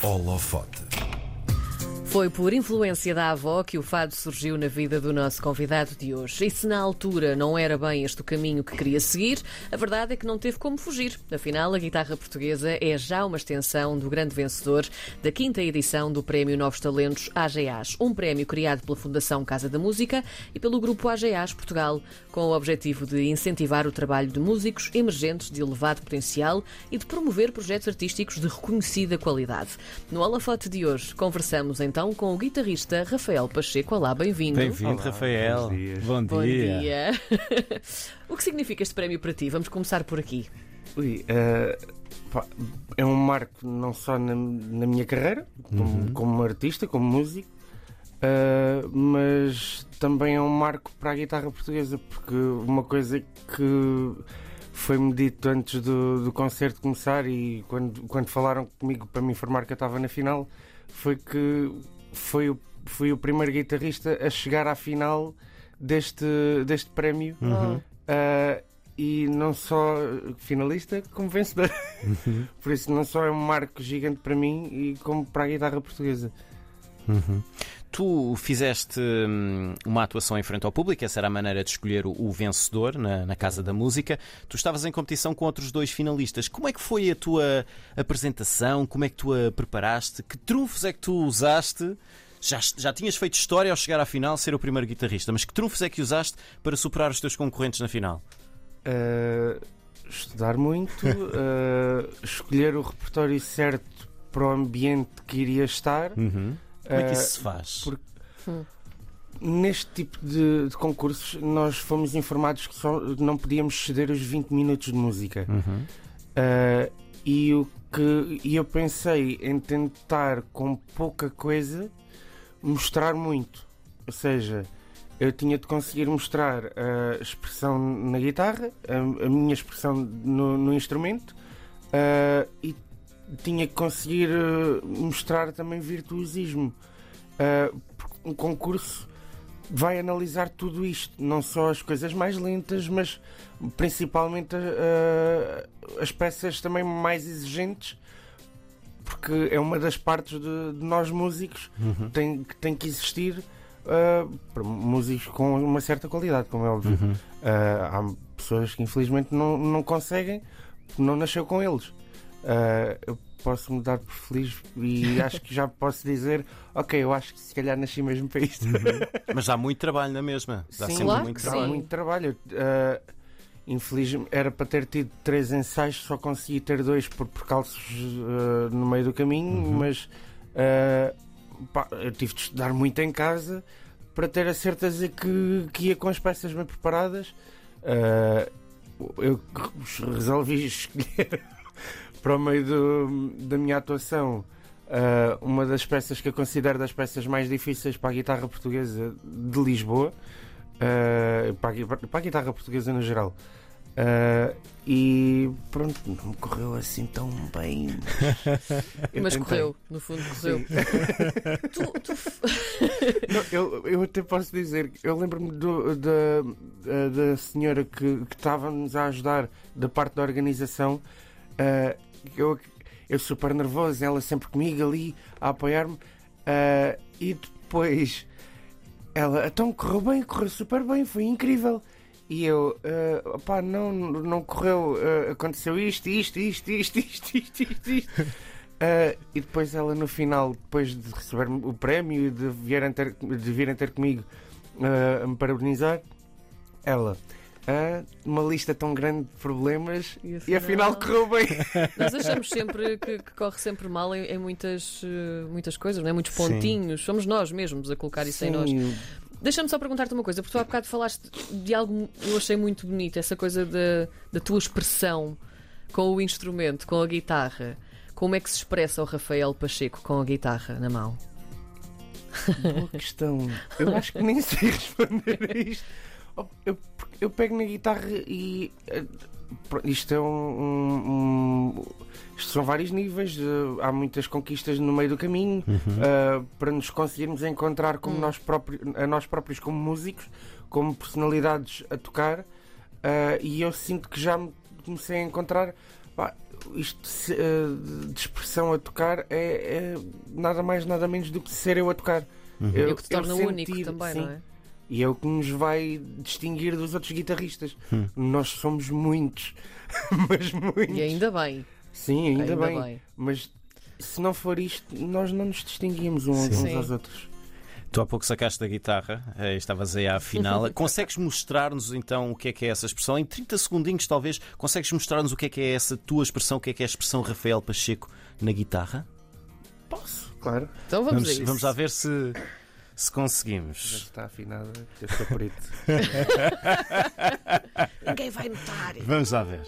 Holofote. Foi por influência da avó que o fado surgiu na vida do nosso convidado de hoje. E se na altura não era bem este o caminho que queria seguir, a verdade é que não teve como fugir. Afinal, a guitarra portuguesa é já uma extensão do grande vencedor da quinta edição do Prémio Novos Talentos AGAs, um prémio criado pela Fundação Casa da Música e pelo Grupo AGAs Portugal, com o objetivo de incentivar o trabalho de músicos emergentes de elevado potencial e de promover projetos artísticos de reconhecida qualidade. No holofote de hoje, conversamos então com o guitarrista Rafael Pacheco. Olá, bem-vindo. Bem-vindo, Rafael. Bom dia. Bom dia. o que significa este prémio para ti? Vamos começar por aqui. Ui, eh, pá, é um marco não só na, na minha carreira, como, como artista, como músico, eh, mas também é um marco para a guitarra portuguesa, porque uma coisa que foi-me dito antes do, do concerto começar e quando, quando falaram comigo para me informar que eu estava na final, foi que foi o, fui o primeiro guitarrista a chegar à final deste, deste prémio. Uhum. Uh, e não só finalista, como vencedor. Por isso, não só é um marco gigante para mim, e como para a guitarra portuguesa. Uhum. Tu fizeste hum, uma atuação em frente ao público, essa era a maneira de escolher o, o vencedor na, na Casa da Música. Tu estavas em competição com outros dois finalistas. Como é que foi a tua apresentação? Como é que tu a preparaste? Que trunfos é que tu usaste? Já, já tinhas feito história ao chegar à final, ser o primeiro guitarrista, mas que trunfos é que usaste para superar os teus concorrentes na final? Uh, estudar muito, uh, escolher o repertório certo para o ambiente que iria estar. Uhum. Como é que isso se faz? por- Neste tipo de, de concursos, nós fomos informados que só não podíamos ceder os 20 minutos de música. Uhum. Uh, e o que e eu pensei em tentar com pouca coisa mostrar muito. Ou seja, eu tinha de conseguir mostrar a expressão na guitarra, a, a minha expressão no, no instrumento uh, e tinha que conseguir uh, mostrar também virtuosismo. Porque um concurso vai analisar tudo isto, não só as coisas mais lentas, mas principalmente uh, as peças também mais exigentes, porque é uma das partes de, nós músicos Uhum. tem, que tem que existir uh, para músicos com uma certa qualidade, como é óbvio. Uhum. Uh, há pessoas que infelizmente não, não conseguem, porque não nasceu com eles. Uh, eu posso me dar por feliz e acho que já posso dizer: ok, eu acho que se calhar nasci mesmo para isto. Mas dá muito trabalho na mesma. Dá Sim, sempre Claro muito Dá sim. trabalho. muito trabalho. Uh, infelizmente, era para ter tido três ensaios, só consegui ter dois por percalços uh, no meio do caminho, Uhum. mas uh, pá, eu tive de estudar muito em casa para ter a certeza que, que ia com as peças bem preparadas. Uh, eu resolvi escolher para o meio do- da minha atuação uh, uma das peças que eu considero das peças mais difíceis para a guitarra portuguesa de Lisboa, uh, para, a, para a guitarra portuguesa no geral. Uh, e pronto, não me correu assim tão bem. Mas correu, no fundo correu. Tu, tu Não, eu, eu até posso dizer, eu lembro-me da, da, senhora que, estava-nos a ajudar da parte da organização. Eu, eu super nervoso, ela sempre comigo ali a apoiar-me. ah, e depois ela, então correu bem, correu super bem, foi incrível. E eu, ah, opá, não, não correu, ah, aconteceu isto, isto, isto, isto, isto, isto, isto, isto. Ah, e depois ela no final, depois de receber o prémio e de virem ter, de virem ter comigo a me parabenizar, ela, ah, uma lista tão grande de problemas E e afinal afinal- correu bem. Nós achamos sempre que, que corre sempre mal em, em muitas, eh, muitas coisas, não é? muitos Sim. pontinhos. Somos nós mesmos a colocar isso em nós. Sim, Deixa-me só perguntar-te uma coisa, porque tu há bocado falaste de algo eu achei muito bonito, essa coisa da, da tua expressão com o instrumento, com a guitarra. Como é que se expressa o Rafael Pacheco com a guitarra na mão? Boa questão. Eu acho que nem sei responder a isto. Eu, eu pego na guitarra e. eh, Isto é um. um- um- isto são vários níveis. eh, Há muitas conquistas no meio do caminho eh, para nos conseguirmos encontrar como Hum. nós próprios, a nós próprios como músicos, como personalidades a tocar. eh, e eu sinto que já me comecei a encontrar Pá, isto se- de expressão a tocar é, é nada mais, nada menos do que ser eu a tocar. É o que te torna sentir, único também, sim, não é? E é o que nos vai distinguir dos outros guitarristas. Hum. Nós somos muitos, mas muitos. E ainda bem. Sim, ainda, ainda bem. bem. Mas se não for isto, nós não nos distinguimos uns, uns aos outros. Tu há pouco sacaste da guitarra, eh, estavas aí à final. Consegues mostrar-nos então o que é que é essa expressão? Em 30 segundinhos, talvez, consegues mostrar-nos o que é que é essa tua expressão, o que é que é a expressão Rafael Pacheco na guitarra? Posso, claro. Então vamos, a Vamos, isso. vamos lá ver se, se Já conseguimos. está afinada, eu sou perito. Ninguém vai notar. Vamos lá ver.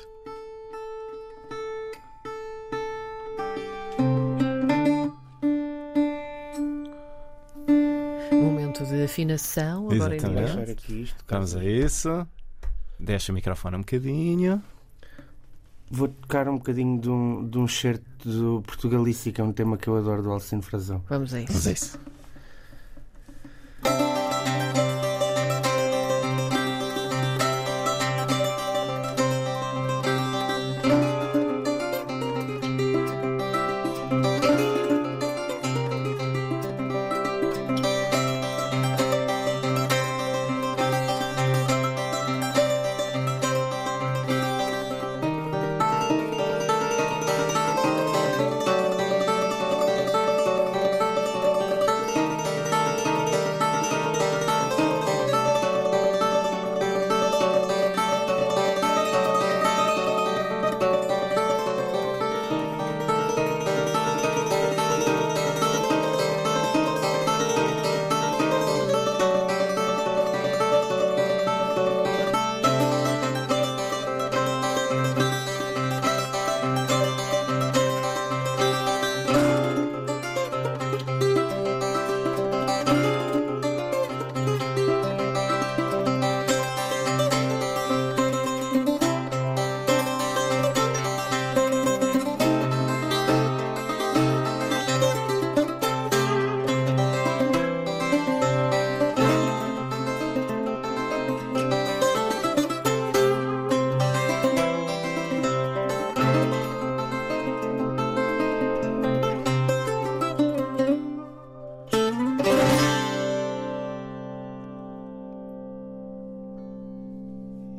Momento de afinação, agora Exatamente. aqui isto. Vamos a isso. Deixa o microfone um bocadinho. Vou tocar um bocadinho de um, de um certo do Portugalice, que é um tema que eu adoro do Alcino Frazão. Vamos a isso. Vamos a isso.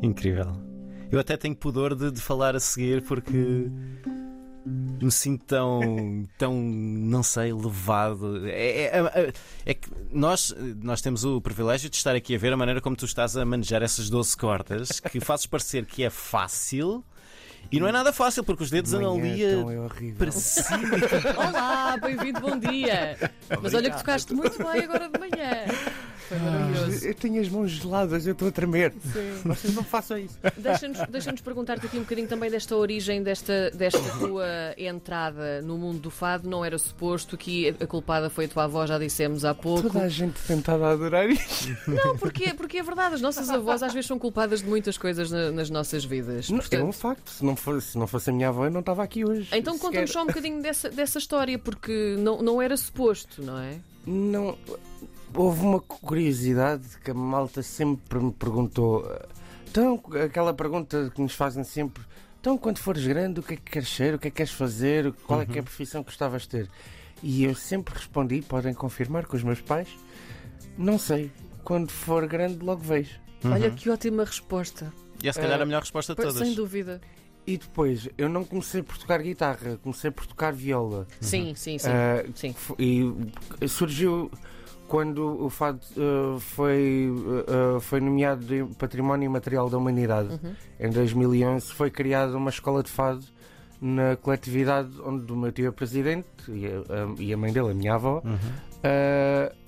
Incrível. Eu até tenho pudor de, de falar a seguir porque me sinto tão, tão não sei, levado. É, é- é- é que nós, nós temos o privilégio de estar aqui a ver a maneira como tu estás a manejar essas 12 cordas, que fazes parecer que é fácil. E não é nada fácil, porque os dedos andam ali a- é horrível. para cima. Olá, bem-vindo, bom dia. Mas olha que tocaste muito bem agora de manhã. Foi maravilhoso. Eu tenho as mãos geladas, eu estou a tremer. Sim. Vocês não façam isso. Deixa-nos deixa perguntar-te aqui um bocadinho também desta origem, desta, desta tua entrada no mundo do fado. Não era suposto que a culpada foi a tua avó, já dissemos há pouco. Toda a gente tentada a adorar isto. Não, porque, porque é verdade, as nossas avós às vezes são culpadas de muitas coisas na- nas nossas vidas. Não, Portanto, é um facto. Se não, fosse, se não fosse a minha avó, eu não estava aqui hoje. Então conta-nos só um bocadinho dessa, dessa história, porque não, não era suposto, não é? Não. Houve uma curiosidade que a malta sempre me perguntou. Então, aquela pergunta que nos fazem sempre. Então, quando fores grande, o que é que queres ser? O que é que queres fazer? Qual é que é a profissão que gostavas de ter? E eu sempre respondi, podem confirmar com os meus pais, não sei. Quando for grande, logo vejo. Olha que ótima resposta. E é se calhar Eh, a melhor resposta de todas. Sem dúvida. E depois, eu não comecei por tocar guitarra, comecei por tocar viola. Sim, sim, sim. Ah, sim. E surgiu quando o fado uh, foi, uh, foi nomeado de Património Imaterial da Humanidade. Uhum. Em 2011 foi criada uma escola de fado na coletividade onde o meu tio é presidente e a, a- e a mãe dele, a minha avó, Uhum.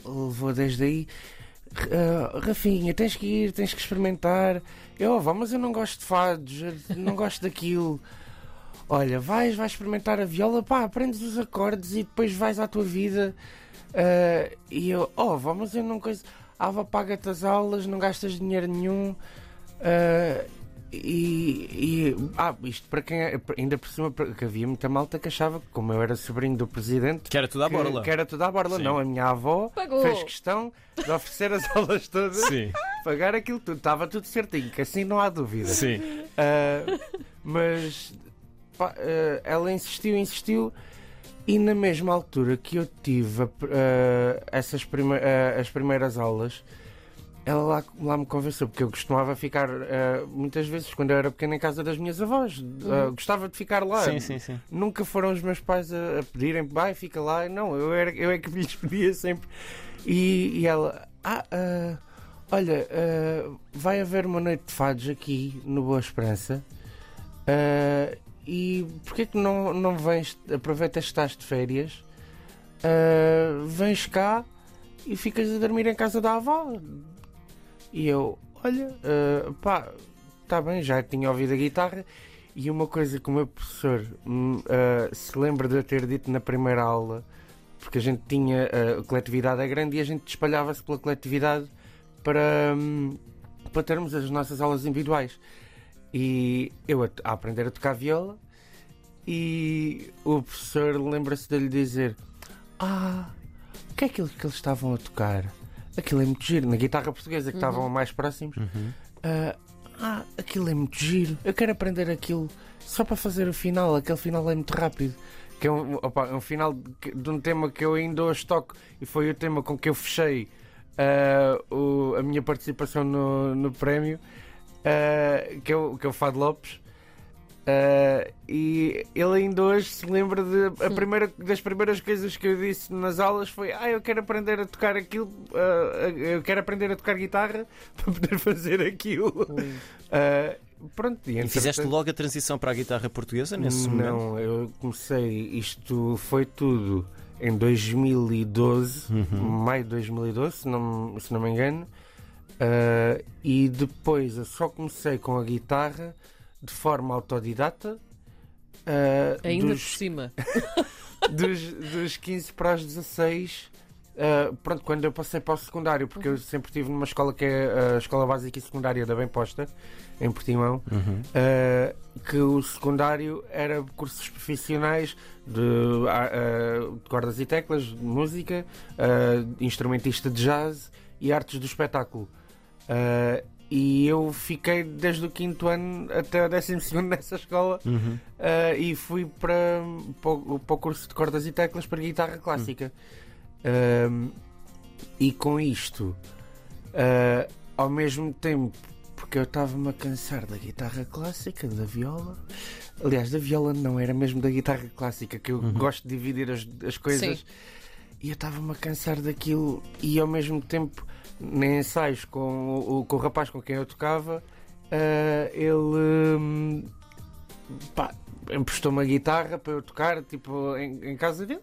uh, levou desde aí. "Uh, Rafinha, tens que ir, tens que experimentar. Eu, oh, vá, mas eu não gosto de fados, não gosto daquilo. Olha, vais, vais experimentar a viola, pá, aprendes os acordes e depois vais à tua vida. Ah, e eu, oh, vá, mas eu não coisa. Ah, vá, paga-te as aulas, não gastas dinheiro nenhum. Ah, e, e- ah, isto para quem é, ainda por cima, que havia muita malta que achava que, como eu era sobrinho do presidente, Que era tudo à que, borla. que era tudo à borla. Sim. Não, a minha avó Pagou. fez questão de oferecer as aulas todas, Sim, pagar aquilo tudo, estava tudo certinho, que assim não há dúvida. sim. Ah, mas pá, eh, ela insistiu, insistiu. E na mesma altura que eu tive eh, essas prime eh, as primeiras aulas, ela lá, lá me convenceu, porque eu costumava ficar eh, muitas vezes, quando eu era pequeno, em casa das minhas avós. Eh, gostava de ficar lá. Sim, sim, sim. Nunca foram os meus pais a, a pedirem, vai, fica lá. Não, eu, era, eu é que lhes pedia sempre. E, e ela, ah, olha, vai haver uma noite de fados aqui no Boa Esperança. E porquê que não, não vens, aproveitas que estás de férias, ah, vens cá e ficas a dormir em casa da avó? E eu, olha, ah, pá, está bem, já tinha ouvido a guitarra. E uma coisa que o meu professor ah, se lembra de eu ter dito na primeira aula, porque a gente tinha ah, a coletividade é grande e a gente espalhava-se pela coletividade para, hum, para termos as nossas aulas individuais. E eu a, a aprender a tocar viola e o professor lembra-se de lhe dizer: Ah, o que é aquilo que eles estavam a tocar? Aquilo é muito giro, na guitarra portuguesa que estavam mais próximos. Ah, ah, aquilo é muito giro. Eu quero aprender aquilo só para fazer o final. Aquele final é muito rápido. Que é um, opa, é um final de, de um tema que eu ainda hoje toco e foi o tema com que eu fechei ah, o- a minha participação no, no prémio, ah, que, é o, que é o Fado Lopes. Ah, e ele ainda hoje se lembra de a primeira, das primeiras coisas que eu disse nas aulas foi ah, eu quero aprender a tocar aquilo, ah, eu quero aprender a tocar guitarra para poder fazer aquilo. Ah, pronto, e, E fizeste logo a transição para a guitarra portuguesa nesse momento? Não, eu comecei, isto foi tudo em 2012, Uhum. maio de 2012, se não, se não me engano. Ah, e depois eu só comecei com a guitarra de forma autodidata. ah, Ainda por dos, cima. dos, dos 15 para os 16. ah, pronto, quando eu passei para o secundário, porque eu sempre estive numa escola que é a Escola Básica e Secundária da Bem Posta, em Portimão, Uhum. Uh, que o secundário era cursos profissionais de, ah, de cordas e teclas, de música, instrumentista de jazz e artes do espetáculo. Uh, e eu fiquei desde o quinto ano até o décimo segundo nessa escola Uhum. uh, e fui para, para, o, para o curso de cordas e teclas para guitarra clássica. Um, e com isto, uh, ao mesmo tempo, porque eu estava-me a cansar da guitarra clássica, da viola. Aliás, da viola não, era mesmo da guitarra clássica, que eu gosto de dividir as, as coisas. Sim. E eu estava-me a cansar daquilo e ao mesmo tempo, nem ensaios com o, com o rapaz com quem eu tocava, ah, ele pá, emprestou-me a guitarra para eu tocar tipo, em, em casa dele.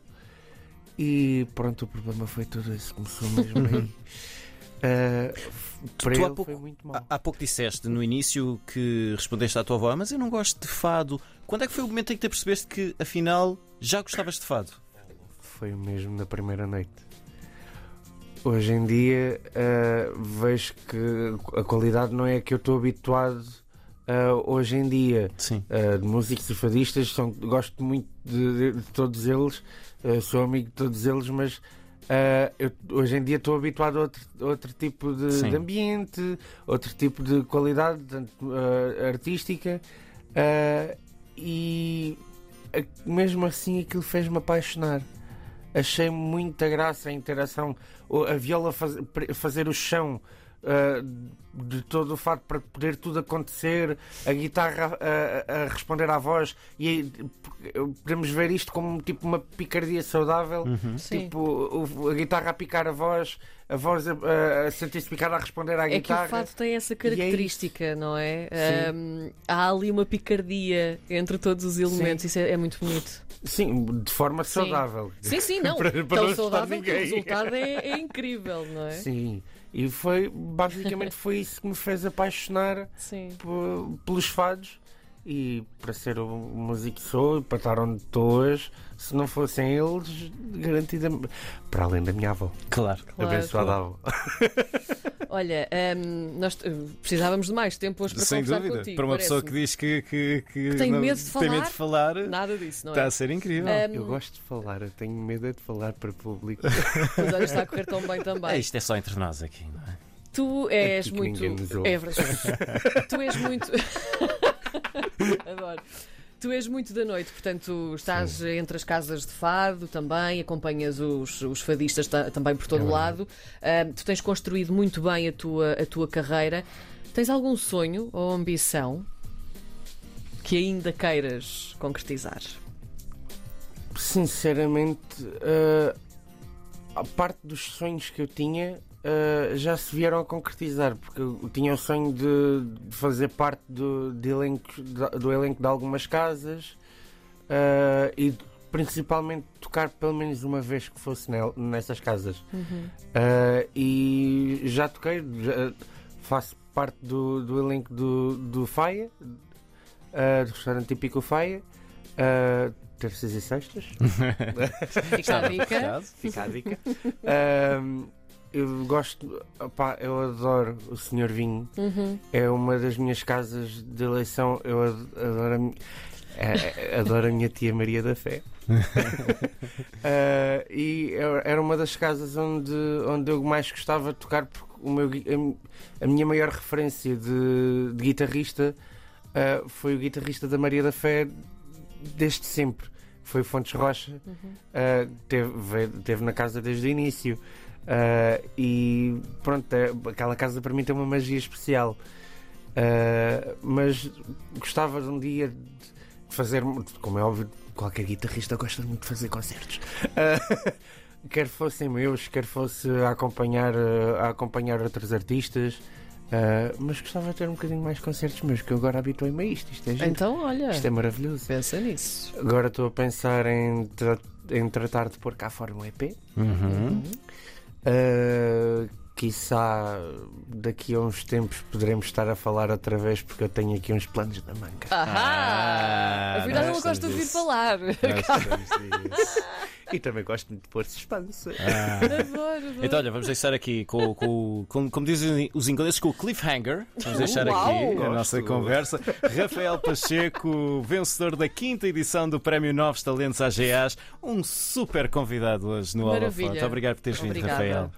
E pronto, o problema foi tudo isso. Começou mesmo aí. Ah, para tu há ele pouco- foi muito mal. Há, há pouco disseste no início que respondeste à tua avó, "Ah, mas eu não gosto de fado. Quando é que foi o momento em que te percebeste que afinal já gostavas de fado? Foi mesmo na primeira noite. Hoje em dia ah, vejo que a qualidade não é a que eu estou habituado ah, hoje em dia. Sim. Ah, de músicos e fadistas, são, gosto muito de, de- todos eles, sou amigo de todos eles, mas ah, eu, hoje em dia estou habituado a outro, outro tipo de, de ambiente, outro tipo de qualidade ah, artística ah, e mesmo assim aquilo fez-me apaixonar. Achei muita graça a interação, a viola faz- fazer o chão ah, de todo o fato para poder tudo acontecer, a guitarra a, a- a responder à voz e podemos ver isto como tipo uma picardia saudável, Uhum. Sim. tipo o- a guitarra a picar a voz, a voz a, a- a sentir-se picada a responder à É que o guitarra. fado tem essa característica, não é? Sim. Ahm, há ali uma picardia entre todos os elementos, isso é, é muito bonito. Sim, de forma Sim. saudável. Sim, sim, não. Para- para Tão não saudável que o resultado é, é incrível, não é? Sim. E foi basicamente foi isso que me fez apaixonar Sim. pelos fados e para ser o músico que sou para estar onde estou hoje, se não fossem eles, garantidamente. Para além da minha avó, Claro, abençoada claro. avó. Olha, ahm, nós eh, precisávamos de mais tempo hoje para Sem conversar dúvida. contigo. Para uma pessoa que diz que, que, que tem não- medo de tem medo de falar, Nada disso, não está é? a ser incrível. Ahm, Eu gosto de falar, eu tenho medo é de falar para público. Mas olha, está a correr tão bem também. É, isto é só entre nós aqui, não é? Tu és Aqui que muito. É verdade. tu és muito. Adoro. Tu és muito da noite, portanto estás Sim. entre as casas de fado também, acompanhas os, os fadistas também por todo é lado. Uh, tu tens construído muito bem a tua, a tua carreira. Tens algum sonho ou ambição que ainda queiras concretizar? Sinceramente, uh, a parte dos sonhos que eu tinha uh, já se vieram a concretizar, porque eu tinha o sonho de, de fazer parte do, de elenco, do elenco de algumas casas uh, e principalmente tocar pelo menos uma vez que fosse nessas casas. Uhum. e já toquei, já faço parte do, do elenco do, do Faia, do restaurante típico Faia. Uh, terças e sextas. Fica a dica. Fica a dica. Uh, eu gosto, opá, eu adoro o Senhor Vinho. Uhum. É uma das minhas casas de eleição. Eu adoro a, minha, é, é, adoro a minha tia Maria da Fé. uh, e era uma das casas onde, onde eu mais gostava de tocar, porque o meu, a, a minha maior referência de, de guitarrista uh, foi o guitarrista da Maria da Fé desde sempre. Foi Fontes Rocha, uhum. uh, teve, teve na casa desde o início. Uh, e pronto, é, aquela casa para mim tem uma magia especial. Uh, mas gostava de um dia de fazer, como é óbvio, qualquer guitarrista gosta muito de fazer concertos. Quer fossem meus, quer fosse a acompanhar, a acompanhar outros artistas. Uh, mas gostava de ter um bocadinho mais concertos meus, que eu agora habituei-me a isto. Isto é, então, olha, isto é maravilhoso. Pensa nisso. Agora estou a pensar em, tra em tratar de pôr cá fora um EP. Uhum. Uhum. Uh, quiçá daqui a uns tempos poderemos estar a falar outra vez porque eu tenho aqui uns planos da manga. Ah, Afinal, não gosto de ouvir falar. e também gosto muito de pôr suspense. Ah. Então, olha, vamos deixar aqui, com, com, com, como dizem os ingleses, com o cliffhanger. Vamos deixar Uau, aqui gosto. a nossa conversa. Rafael Pacheco, vencedor da quinta edição do Prémio Novos Talentos AGAs, um super convidado hoje no Holofote. Obrigado por teres vindo, Rafael.